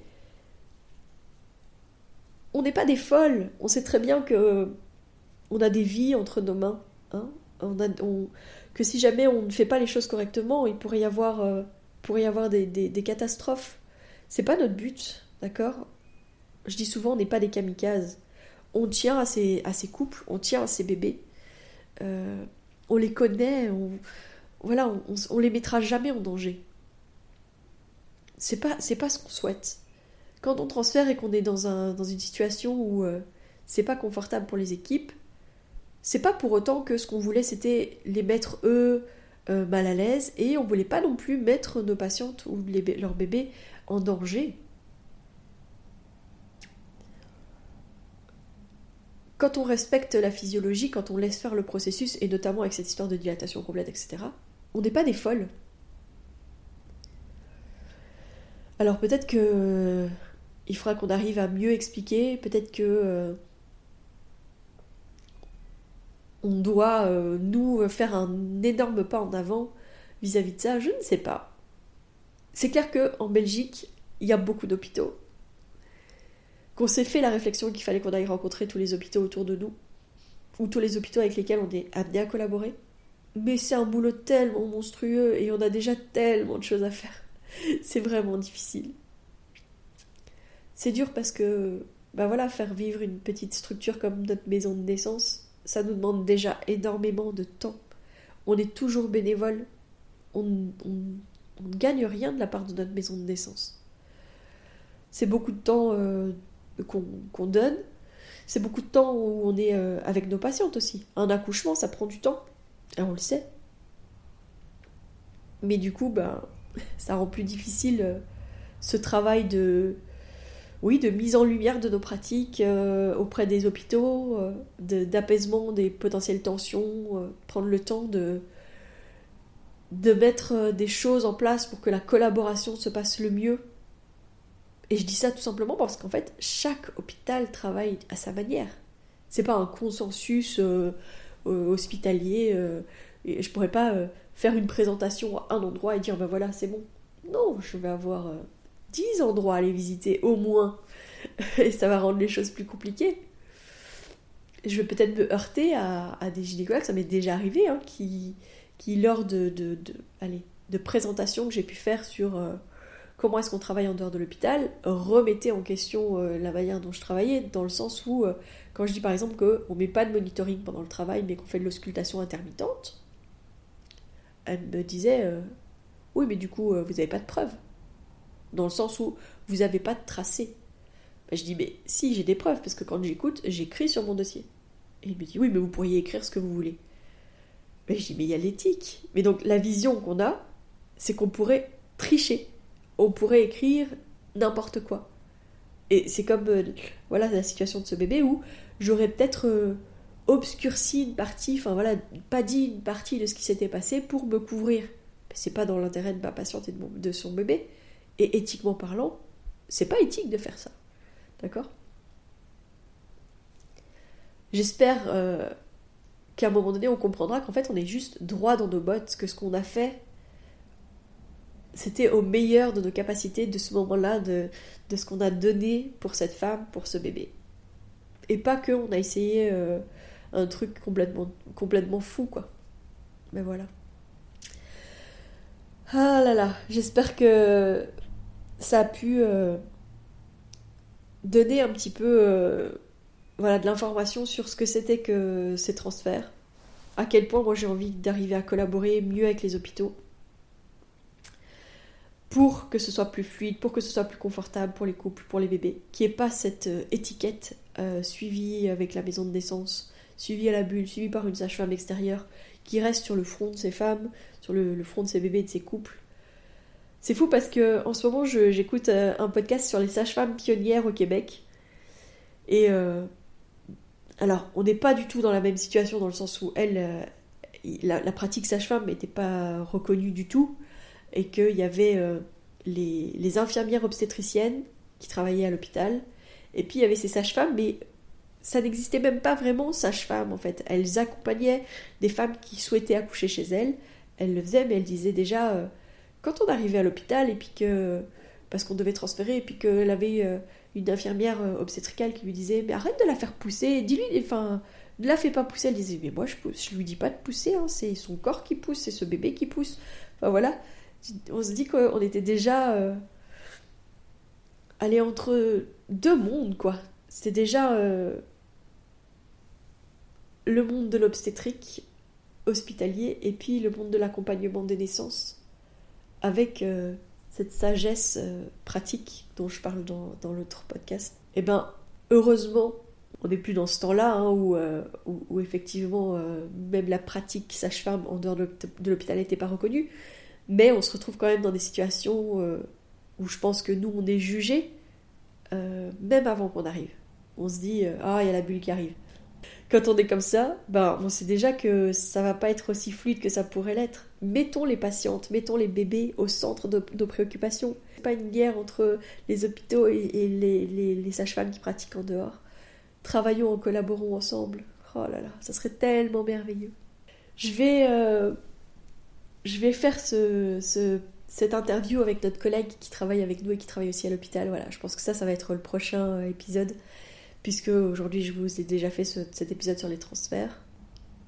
on n'est pas des folles. On sait très bien que on a des vies entre nos mains. Hein. on a, que si jamais on ne fait pas les choses correctement, il pourrait y avoir, euh, pourrait y avoir des, des, des catastrophes. C'est pas notre but, d'accord? Je dis souvent, on n'est pas des kamikazes on tient à ces, à couples, on tient à ces bébés. Euh, on les connaît, on, voilà, on, les mettra jamais en danger. C'est pas, c'est pas ce qu'on souhaite. Quand on transfère et qu'on est dans, un, dans une situation où euh, c'est pas confortable pour les équipes, c'est pas pour autant que ce qu'on voulait c'était les mettre eux euh, mal à l'aise et on voulait pas non plus mettre nos patientes ou leurs bébés en danger. quand on respecte la physiologie, quand on laisse faire le processus, et notamment avec cette histoire de dilatation complète, etc., on n'est pas des folles. Alors peut-être que euh, il faudra qu'on arrive à mieux expliquer, peut-être que euh, on doit euh, nous faire un énorme pas en avant vis-à-vis -vis de ça, je ne sais pas. C'est clair que en Belgique, il y a beaucoup d'hôpitaux qu'on s'est fait la réflexion qu'il fallait qu'on aille rencontrer tous les hôpitaux autour de nous, ou tous les hôpitaux avec lesquels on est amené à collaborer. Mais c'est un boulot tellement monstrueux et on a déjà tellement de choses à faire. c'est vraiment difficile. C'est dur parce que, bah voilà, faire vivre une petite structure comme notre maison de naissance, ça nous demande déjà énormément de temps. On est toujours bénévole. On, ne gagne rien de la part de notre maison de naissance. C'est beaucoup de temps euh, qu'on donne. C'est beaucoup de temps où on est euh, avec nos patientes aussi. Un accouchement, ça prend du temps. Et on le sait. Mais du coup, ben, ça rend plus difficile euh, ce travail de, oui, de mise en lumière de nos pratiques euh, auprès des hôpitaux, d'apaisement des potentielles tensions, prendre le temps de, de mettre des choses en place pour que la collaboration se passe le mieux et je dis ça tout simplement parce qu'en fait, chaque hôpital travaille à sa manière. C'est pas un consensus euh, euh, hospitalier. Euh, et je pourrais pas faire une présentation à un endroit et dire ben voilà, c'est bon. Non, je vais avoir dix endroits à aller visiter au moins. et ça va rendre les choses plus compliquées. Je vais peut-être me heurter à, des gynécologues, ça m'est déjà arrivé, hein, qui, qui lors de, de, de, de présentations que j'ai pu faire sur comment est-ce qu'on travaille en dehors de l'hôpital, remettez en question euh, la manière dont je travaillais, dans le sens où, euh, quand je dis par exemple qu'on ne met pas de monitoring pendant le travail, mais qu'on fait de l'auscultation intermittente, elle me disait euh, Oui, mais du coup, vous n'avez pas de preuves. Dans le sens où vous n'avez pas de tracé. Ben, je dis Mais si, j'ai des preuves, parce que quand j'écoute, j'écris sur mon dossier. Et il me dit Oui, mais vous pourriez écrire ce que vous voulez. Ben, je dis Mais il y a l'éthique. Mais donc, la vision qu'on a, c'est qu'on pourrait tricher on pourrait écrire n'importe quoi. Et c'est comme euh, voilà la situation de ce bébé où j'aurais peut-être euh, obscurci une partie, enfin voilà, pas dit une partie de ce qui s'était passé pour me couvrir. C'est pas dans l'intérêt de ma patiente et de, son bébé. Et éthiquement parlant, c'est pas éthique de faire ça. D'accord? J'espère euh, qu'à un moment donné, on comprendra qu'en fait, on est juste droit dans nos bottes, que ce qu'on a fait, c'était au meilleur de nos capacités de ce moment-là, de, ce qu'on a donné pour cette femme, pour ce bébé. Et pas que on a essayé euh, un truc complètement, complètement fou, quoi. Mais voilà. Ah là là, j'espère que ça a pu euh, donner un petit peu euh, voilà, de l'information sur ce que c'était que ces transferts. À quel point moi j'ai envie d'arriver à collaborer mieux avec les hôpitaux pour que ce soit plus fluide, pour que ce soit plus confortable pour les couples, pour les bébés, qu'il n'y ait pas cette euh, étiquette suivie avec la maison de naissance, suivi à la bulle, suivi par une sage-femme extérieure, qui reste sur le front de ces femmes, sur le, front de ces bébés, de ces couples. C'est fou parce que en ce moment, j'écoute euh, un podcast sur les sages-femmes pionnières au Québec. Et euh, alors, on n'est pas du tout dans la même situation dans le sens où elle, euh, la, pratique sage-femme n'était pas reconnue du tout et qu'il y avait les, infirmières obstétriciennes qui travaillaient à l'hôpital et puis il y avait ces sages-femmes, mais ça n'existait même pas vraiment sage-femme en fait. Elles accompagnaient des femmes qui souhaitaient accoucher chez elles. Elles le faisaient, mais elles disaient déjà euh, quand on arrivait à l'hôpital et puis que parce qu'on devait transférer et puis qu'elle avait euh, une infirmière euh, obstétricale qui lui disait mais arrête de la faire pousser, dis-lui, enfin ne la fais pas pousser. Elle disait mais moi je, je lui dis pas de pousser, hein, c'est son corps qui pousse, c'est ce bébé qui pousse. Enfin voilà, on se dit qu'on était déjà allé entre deux mondes, quoi. C'était déjà euh, le monde de l'obstétrique hospitalier et puis le monde de l'accompagnement des naissances avec euh, cette sagesse euh, pratique dont je parle dans, l'autre podcast. Et eh ben, heureusement, on n'est plus dans ce temps-là hein, où, où, effectivement même la pratique sage-femme en dehors de l'hôpital n'était pas reconnue, mais on se retrouve quand même dans des situations où je pense que nous, on est jugés euh, même avant qu'on arrive. On se dit, euh, ah, il y a la bulle qui arrive. Quand on est comme ça, ben, on sait déjà que ça va pas être aussi fluide que ça pourrait l'être. Mettons les patientes, mettons les bébés au centre de nos préoccupations. C'est pas une guerre entre les hôpitaux et, les, sages-femmes qui pratiquent en dehors. Travaillons collaborons ensemble. Oh là là, ça serait tellement merveilleux. Je vais, euh, je vais faire ce, ce cette interview avec notre collègue qui travaille avec nous et qui travaille aussi à l'hôpital. Voilà, je pense que ça, ça va être le prochain euh, épisode, puisque aujourd'hui je vous ai déjà fait cet épisode sur les transferts.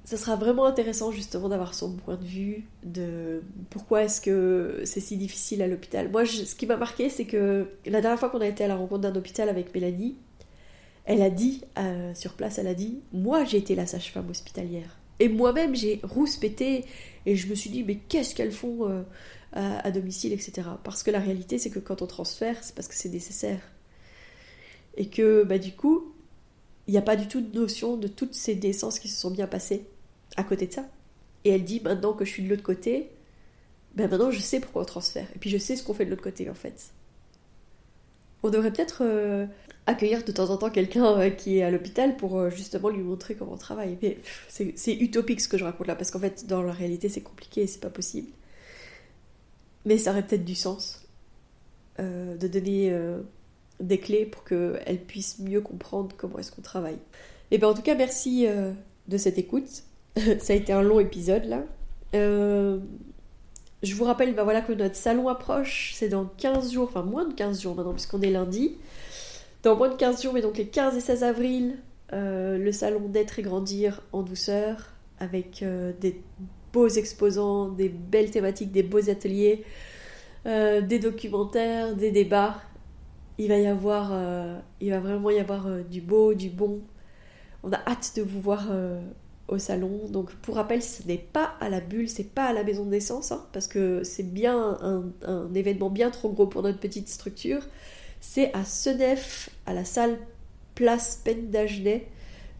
Ça sera vraiment intéressant justement d'avoir son point de vue de pourquoi est-ce que c'est si difficile à l'hôpital. Moi, ce qui m'a marqué, c'est que la dernière fois qu'on a été à la rencontre d'un hôpital avec Mélanie, elle a dit, euh, sur place, elle a dit, moi j'ai été la sage-femme hospitalière. Et moi-même, j'ai rouspété et je me suis dit, mais qu'est-ce qu'elles font euh, à, domicile, etc. Parce que la réalité, c'est que quand on transfère, c'est parce que c'est nécessaire. Et que, bah, du coup, il n'y a pas du tout de notion de toutes ces naissances qui se sont bien passées à côté de ça. Et elle dit, maintenant que je suis de l'autre côté, ben maintenant je sais pourquoi on transfère. Et puis je sais ce qu'on fait de l'autre côté, en fait. On devrait peut-être euh, accueillir de temps en temps quelqu'un euh, qui est à l'hôpital pour euh, justement lui montrer comment on travaille. Mais c'est utopique ce que je raconte là, parce qu'en fait, dans la réalité, c'est compliqué et c'est pas possible. Mais ça aurait peut-être du sens de donner des clés pour qu'elle puisse mieux comprendre comment est-ce qu'on travaille. Et bien en tout cas, merci euh, de cette écoute. ça a été un long épisode là. je vous rappelle ben voilà, que notre salon approche, c'est dans 15 jours, enfin moins de 15 jours maintenant puisqu'on est lundi. Dans moins de 15 jours, mais donc les 15 et 16 avril, le salon d'être et grandir en douceur avec des beaux exposants, des belles thématiques, des beaux ateliers, euh, des documentaires, des débats. Il va y avoir, euh, il va vraiment y avoir euh, du beau, du bon. On a hâte de vous voir au salon. Donc pour rappel, ce n'est pas à la bulle, c'est pas à la maison de naissance, hein, parce que c'est bien un, événement bien trop gros pour notre petite structure. C'est à Senef, à la salle Place Pendagenet.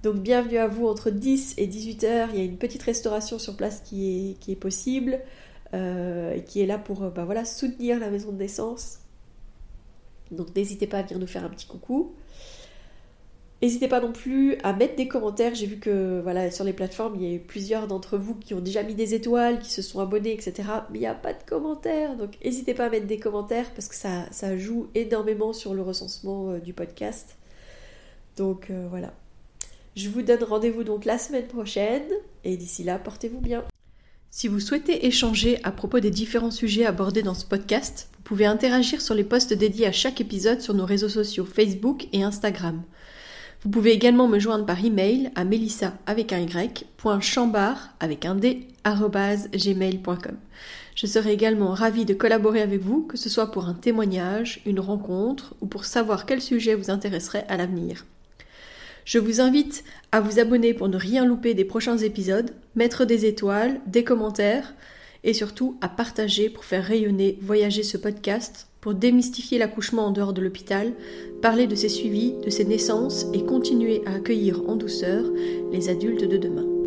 Donc bienvenue à vous entre 10 et 18 heures. Il y a une petite restauration sur place qui est, possible euh, et qui est là pour bah, soutenir la maison de naissance. Donc n'hésitez pas à venir nous faire un petit coucou. N'hésitez pas non plus à mettre des commentaires. J'ai vu que voilà, sur les plateformes, il y a plusieurs d'entre vous qui ont déjà mis des étoiles, qui se sont abonnés, etc. Mais il n'y a pas de commentaires. Donc n'hésitez pas à mettre des commentaires parce que ça, ça joue énormément sur le recensement euh, du podcast. Donc euh, voilà. Je vous donne rendez-vous donc la semaine prochaine et d'ici là, portez-vous bien. Si vous souhaitez échanger à propos des différents sujets abordés dans ce podcast, pouvez interagir sur les posts dédiés à chaque épisode sur nos réseaux sociaux Facebook et Instagram. Vous pouvez également me joindre par email à melissa avec un y, avec un d, gmail.com. Je serai également ravie de collaborer avec vous, que ce soit pour un témoignage, une rencontre ou pour savoir quel sujet vous intéresserait à l'avenir. Je vous invite à vous abonner pour ne rien louper des prochains épisodes, mettre des étoiles, des commentaires et surtout à partager pour faire rayonner, voyager ce podcast, pour démystifier l'accouchement en dehors de l'hôpital, parler de ses suivis, de ses naissances et continuer à accueillir en douceur les adultes de demain.